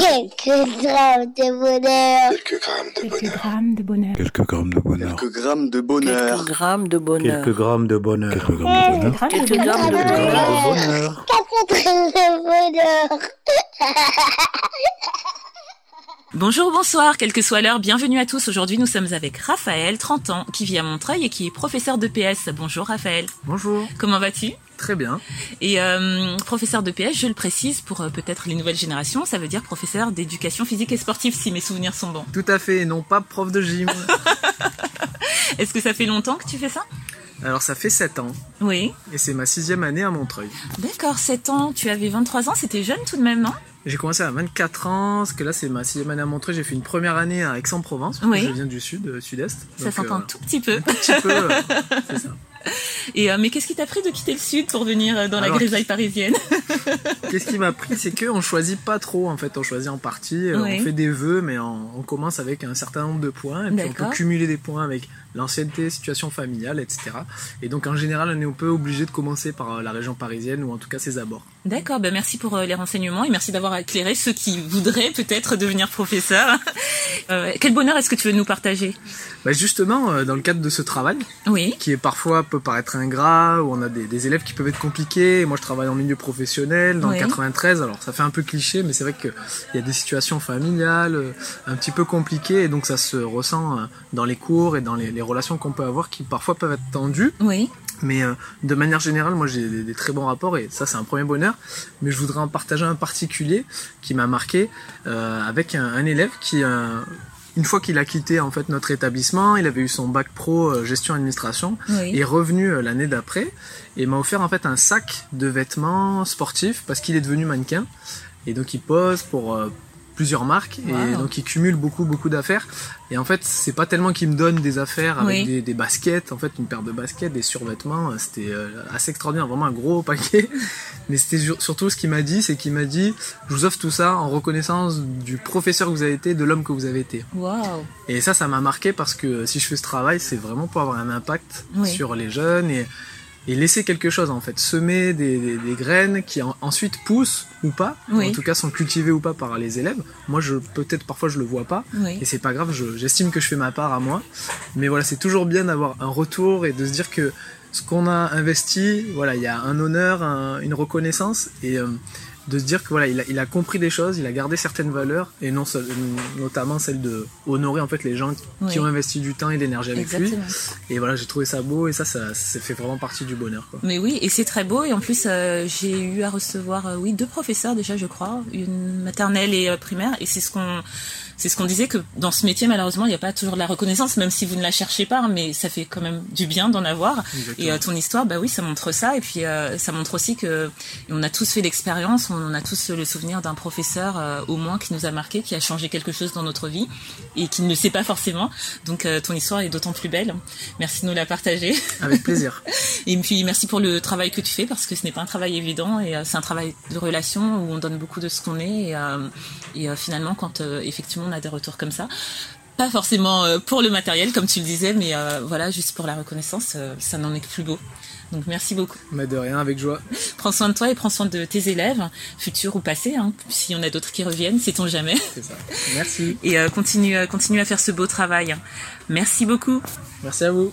Quelques grammes de bonheur. Quelques grammes de Quelques bonheur. grammes de bonheur. Quelques grammes de bonheur. Quelques grammes de bonheur. Quelques grammes de bonheur. Quelques grammes de bonheur. Quelques grammes de bonheur. Quelques grammes de bonheur. Quatre grammes de bonheur. Bonjour, bonsoir, quelle que soit l'heure, bienvenue à tous. Aujourd'hui, nous sommes avec Raphaël, 30 ans, qui vit à Montreuil et qui est professeur de PS. Bonjour Raphaël, Bonjour, comment vas-tu très bien. Et euh, professeur de PS, je le précise pour euh, peut-être les nouvelles générations, ça veut dire professeur d'éducation physique et sportive, si mes souvenirs sont bons. Tout à fait, et non pas prof de gym. Est-ce que ça fait longtemps que tu fais ça? Alors ça fait 7 ans, Oui. et c'est ma sixième année à Montreuil. D'accord, 7 ans, tu avais 23 ans, c'était jeune tout de même, non? J'ai commencé à 24 ans, parce que là c'est ma sixième année à Montreuil, j'ai fait une première année à Aix-en-Provence, Oui. je viens du sud, euh, sud-est. Ça s'entend un tout petit peu. un petit peu, c'est ça. Et euh, mais qu'est-ce qui t'a pris de quitter le sud pour venir euh, dans la grisaille parisienne? Qu'est-ce qui m'a pris, c'est qu'on choisit pas trop en fait, on choisit en partie, euh, on fait des vœux, mais on, on commence avec un certain nombre de points, et puis on peut cumuler des points avec l'ancienneté, situation familiale, etc. Et donc en général, on est un peu obligé de commencer par euh, la région parisienne, ou en tout cas ses abords. D'accord, ben merci pour euh, les renseignements et merci d'avoir éclairé ceux qui voudraient peut-être devenir professeur. Euh, quel bonheur est-ce que tu veux nous partager? Bah justement, dans le cadre de ce travail, Oui. qui est parfois peut paraître ingrat, où on a des, des élèves qui peuvent être compliqués. Moi, je travaille en milieu professionnel, dans le 93, alors ça fait un peu cliché, mais c'est vrai qu'il y a des situations familiales euh, un petit peu compliquées, et donc ça se ressent euh, dans les cours et dans les, les relations qu'on peut avoir, qui parfois peuvent être tendues. Oui. Mais euh, de manière générale, moi j'ai des, des très bons rapports et ça c'est un premier bonheur. Mais je voudrais en partager un particulier qui m'a marqué euh, avec un, un élève qui, euh, une fois qu'il a quitté en fait notre établissement, il avait eu son bac pro euh, gestion administration Oui. est revenu euh, l'année d'après et m'a offert en fait un sac de vêtements sportifs parce qu'il est devenu mannequin et donc il pose pour euh, plusieurs marques et Wow. donc il cumule beaucoup beaucoup d'affaires et en fait c'est pas tellement qu'il me donne des affaires avec Oui. des, des baskets en fait une paire de baskets des survêtements euh, c'était euh, assez extraordinaire vraiment un gros paquet mais c'était sur- surtout ce qu'il m'a dit c'est qu'il m'a dit je vous offre tout ça en reconnaissance du professeur que vous avez été de l'homme que vous avez été Waouh. et ça, ça m'a marqué parce que si je fais ce travail, c'est vraiment pour avoir un impact Oui. sur les jeunes et, et laisser quelque chose en fait, semer des, des- des graines qui en- ensuite poussent ou pas, Oui. en tout cas sont cultivées ou pas par les élèves. Moi, je peut-être parfois je le vois pas Oui. et c'est pas grave, je- j'estime que je fais ma part à moi. Mais voilà, c'est toujours bien d'avoir un retour et de se dire que ce qu'on a investi, voilà, il y a un honneur, un- une reconnaissance et euh, de se dire que voilà, il a, il a compris des choses, il a gardé certaines valeurs et non seul- notamment celle de honorer en fait les gens qui ont investi du temps et de l'énergie avec lui. Et voilà, j'ai trouvé ça beau et ça, ça, ça fait vraiment partie du bonheur. Quoi. Mais oui, et c'est très beau. Et en plus, euh, j'ai eu à recevoir, euh, oui, deux professeurs déjà, je crois, une maternelle et euh, primaire. Et c'est ce qu'on, c'est ce qu'on disait que dans ce métier, malheureusement, il n'y a pas toujours de la reconnaissance, même si vous ne la cherchez pas. Mais ça fait quand même du bien d'en avoir. Et euh, ton histoire, bah oui, ça montre ça. Et puis, euh, ça montre aussi que on a tous fait l'expérience, on a tous le souvenir d'un professeur euh, au moins qui nous a marqué, qui a changé quelque chose dans notre vie et qui ne le sait pas forcément. Donc, ton histoire est d'autant plus belle. Merci de nous la partager. Avec plaisir. Et puis merci pour le travail que tu fais parce que ce n'est pas un travail évident et c'est un travail de relation où on donne beaucoup de ce qu'on est et, et, finalement quand effectivement on a des retours comme ça, pas forcément euh, pour le matériel comme tu le disais, mais euh, voilà juste pour la reconnaissance, euh, ça n'en est que plus beau. Donc merci beaucoup. Mais de rien, avec joie. Prends soin de toi et prends soin de tes élèves, futurs ou passés. Hein. S'il y en a d'autres qui reviennent, sait-on jamais. C'est ça. Merci. Et euh, continue, continue à faire ce beau travail. Merci beaucoup. Merci à vous.